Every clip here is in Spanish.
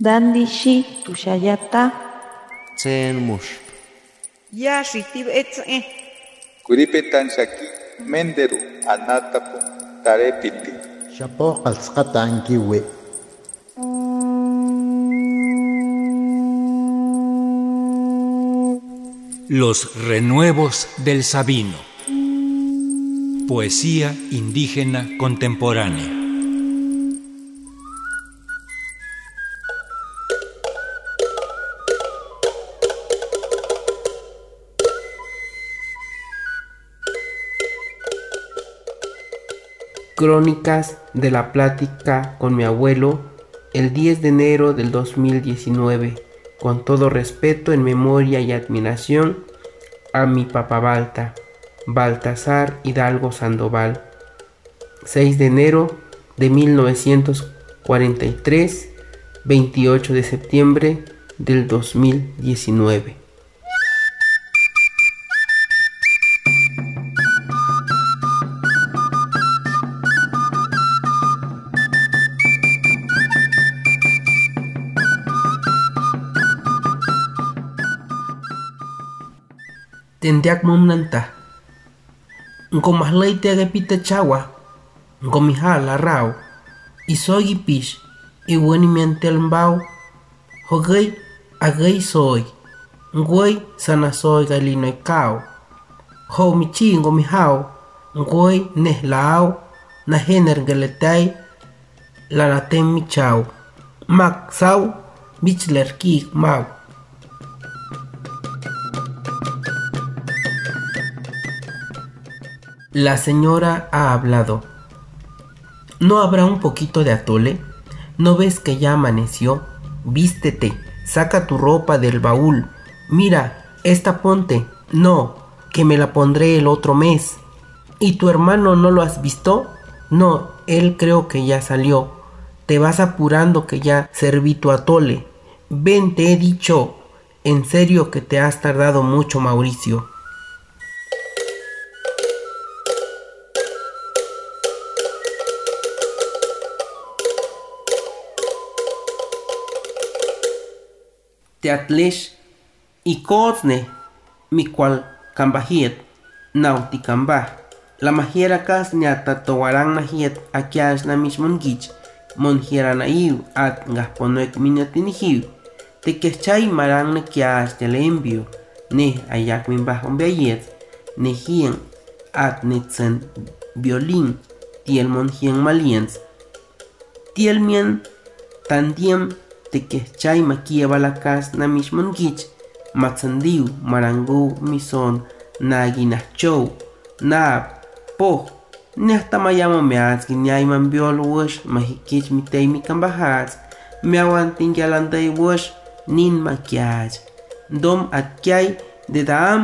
Dandishi tushayata. Tsen mush. Ya shitib etze. Kuripetan shaki menderu anatapu tarepiti. Shapo qalsqata ankiwi. Los renuevos del Sabino. Poesía indígena contemporánea. Crónicas de la plática con mi abuelo el 10 de enero del 2019. Con todo respeto, en memoria y admiración a mi papá Balta, Baltasar Hidalgo Sandoval. 6 de enero de 1943, 28 de septiembre del 2019. Tendiak momnanta nko mahlay te pita chawa nko mihala rao isogi pish iweni miantel mbao. Hogay agay soy sana soy galino kao ho michi ngo mihao ngway neh lao. Na hener galetay la natem michao mak sau bichler ki mau La señora ha hablado. ¿No habrá un poquito de atole? ¿No ves que ya amaneció? Vístete, saca tu ropa del baúl. Mira, esta ponte. No, que me la pondré el otro mes. ¿Y tu hermano no lo has visto? No, él creo que ya salió. Te vas apurando que ya serví tu atole. Ven, te he dicho. En serio que te has tardado mucho, Mauricio. Teatlesh y cosne mi cual cambajiet nauti camba la majiera cas ñata towarang najiet akiash na mishmongich monjiera na iu at ngaponoek minatinihiu te kechay marang na kiash te lembio ne ayak min bah ombeayet ne hien at netsen violín tiel monjien maliens. Tiel mien tandiem tekehchay makia balakas na mixmongich matsandiu marangu mison naginahchow nab poh nehtamayamo meatzki niayman biol wush mahikich mitei mikambahats meawan tingialandai wush nin makiach dom atkiay de daam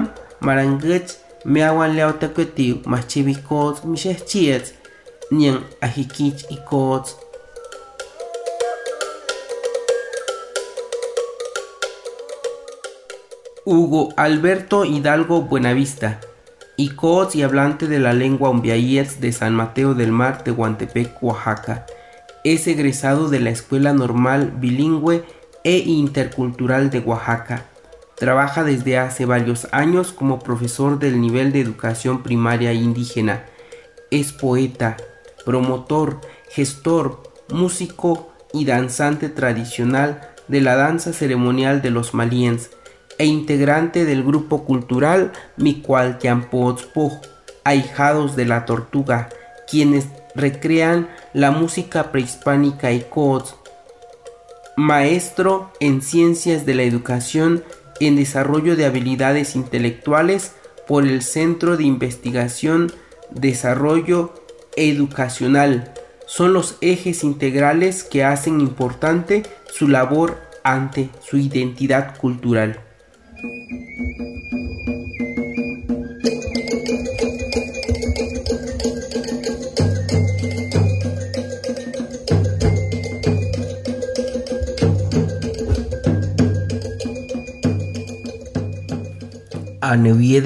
marangich meawan leotakuetiu machibikots mixehchiets nian ahikich ikots Hugo Alberto Hidalgo Buenavista, Icoz y hablante de la lengua umbiayets de San Mateo del Mar, de Tehuantepec, Oaxaca. Es egresado de la Escuela Normal Bilingüe e Intercultural de Oaxaca. Trabaja desde hace varios años como profesor del nivel de educación primaria indígena. Es poeta, promotor, gestor, músico y danzante tradicional de la danza ceremonial de los maliens e integrante del grupo cultural Micualtiampotzpo, ahijados de la tortuga, quienes recrean la música prehispánica y cots. Maestro en ciencias de la educación en desarrollo de habilidades intelectuales por el Centro de Investigación Desarrollo Educacional. Son los ejes integrales que hacen importante su labor ante su identidad cultural. Aneviede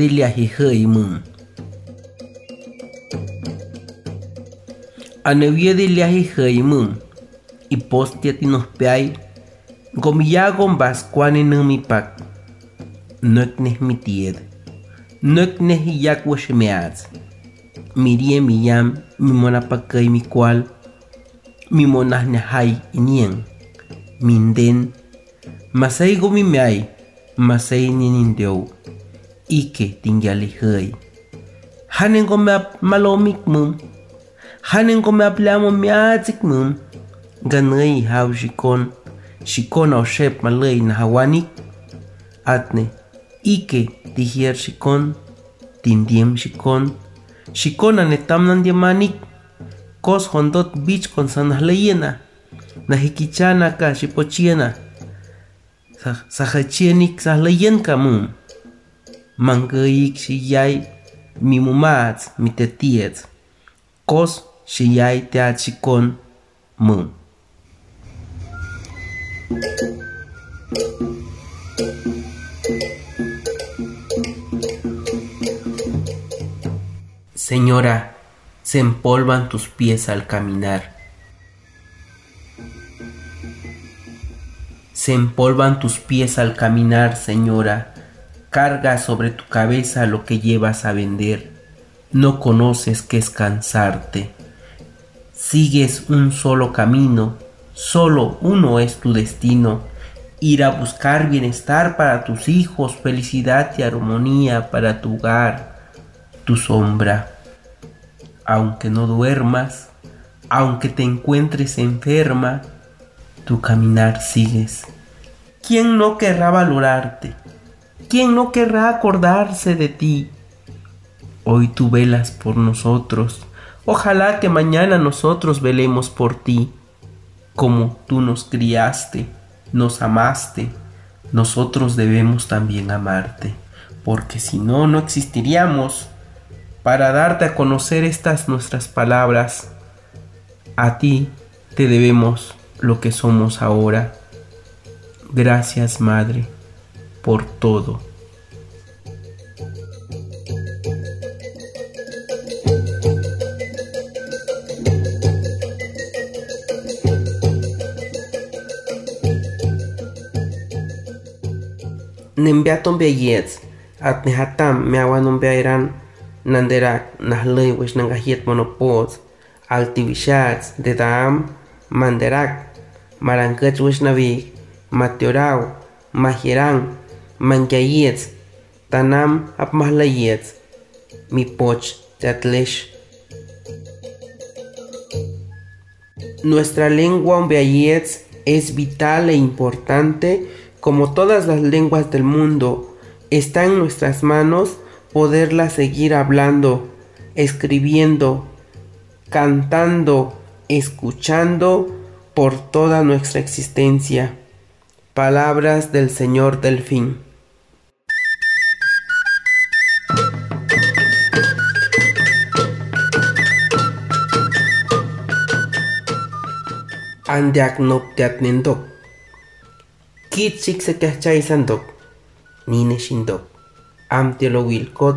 le ajejei mun. Aneviede le ajejei mun. Y postia tinos peai Gomiyagon bascuane nocnes mi tied, nocnes y yacuechemeats, mirie mi yam, mi monapaca y mi cual, mi monas nehai y nien, minden, masei mi meai, masei ninindeu, ike tingalihai. Hanen go me malomik mum, hanen go me aplamo miatik mum, ganai hau shikon, shikon au shep malay na hawanik, atne Ike tihier shikon. Tindiem shikon. Shikon anetam nandiamanik. Kos hondot bich kon sanahlayena. Nahikichana ka shipochiena. Sahachienik sahlayen kamum. Mangayik shiyay mi mumats mi tetiets. Kos shiyay teat shikon mum. Señora, se empolvan tus pies al caminar. Se empolvan tus pies al caminar, señora. Carga sobre tu cabeza lo que llevas a vender. No conoces qué es cansarte. Sigues un solo camino, solo uno es tu destino. Ir a buscar bienestar para tus hijos, felicidad y armonía para tu hogar, tu sombra. Aunque no duermas, aunque te encuentres enferma, tu caminar sigues. ¿Quién no querrá valorarte? ¿Quién no querrá acordarse de ti? Hoy tú velas por nosotros. Ojalá que mañana nosotros velemos por ti. Como tú nos criaste, nos amaste, nosotros debemos también amarte. Porque si no, no existiríamos. Para darte a conocer estas nuestras palabras, a ti te debemos lo que somos ahora. Gracias, Madre, por todo. Nembeaton beyets, at nehatam meawan beairan nanderak nahlay wish nangahiet monopos, altivishats, de dam, manderak, marankach wish navik, Mateorau, Mahirang, Mangyayetz, Tanam Apmahlayetz, Mipoch Teatlesh. Nuestra lengua Umbeayetz es vital e importante como todas las lenguas del mundo. Está en nuestras manos poderla seguir hablando, escribiendo, cantando, escuchando por toda nuestra existencia. Palabras del Señor Delfín. Andiak noptiat nindok. Kit sik se sandok. Nine shindok. Am tielo wilkot.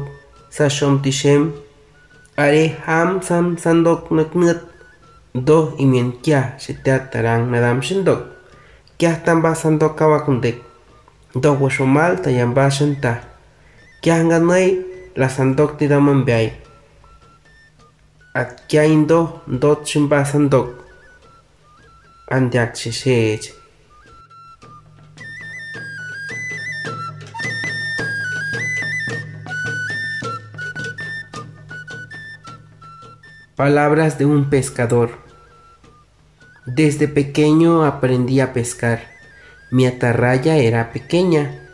Sa shom tishem. Are ham sam sandok naknut. Do imien kya shiteat tarang nadam shindok. Kya tamba sandok kawakundek. Do washomal tayamba shanta. Kya nganay la sandok tidaman biay. At kya indo dot shimba sandok. Andiak shishej. Palabras de un pescador. Desde pequeño aprendí a pescar. Mi atarraya era pequeña,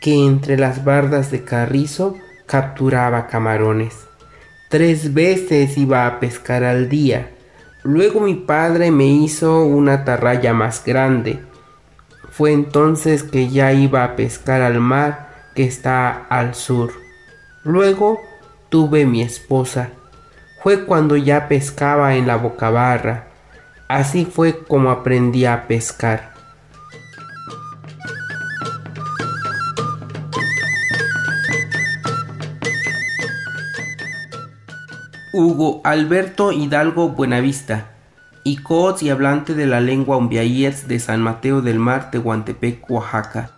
que entre las bardas de carrizo capturaba camarones. Tres veces iba a pescar al día. Luego mi padre me hizo una atarraya más grande. Fue entonces que ya iba a pescar al mar que está al sur. Luego tuve mi esposa. Fue cuando ya pescaba en la bocabarra. Así fue como aprendí a pescar. Hugo Alberto Hidalgo Buenavista. y cots y hablante de la lengua umbiayets de San Mateo del Mar, Tehuantepec, Oaxaca.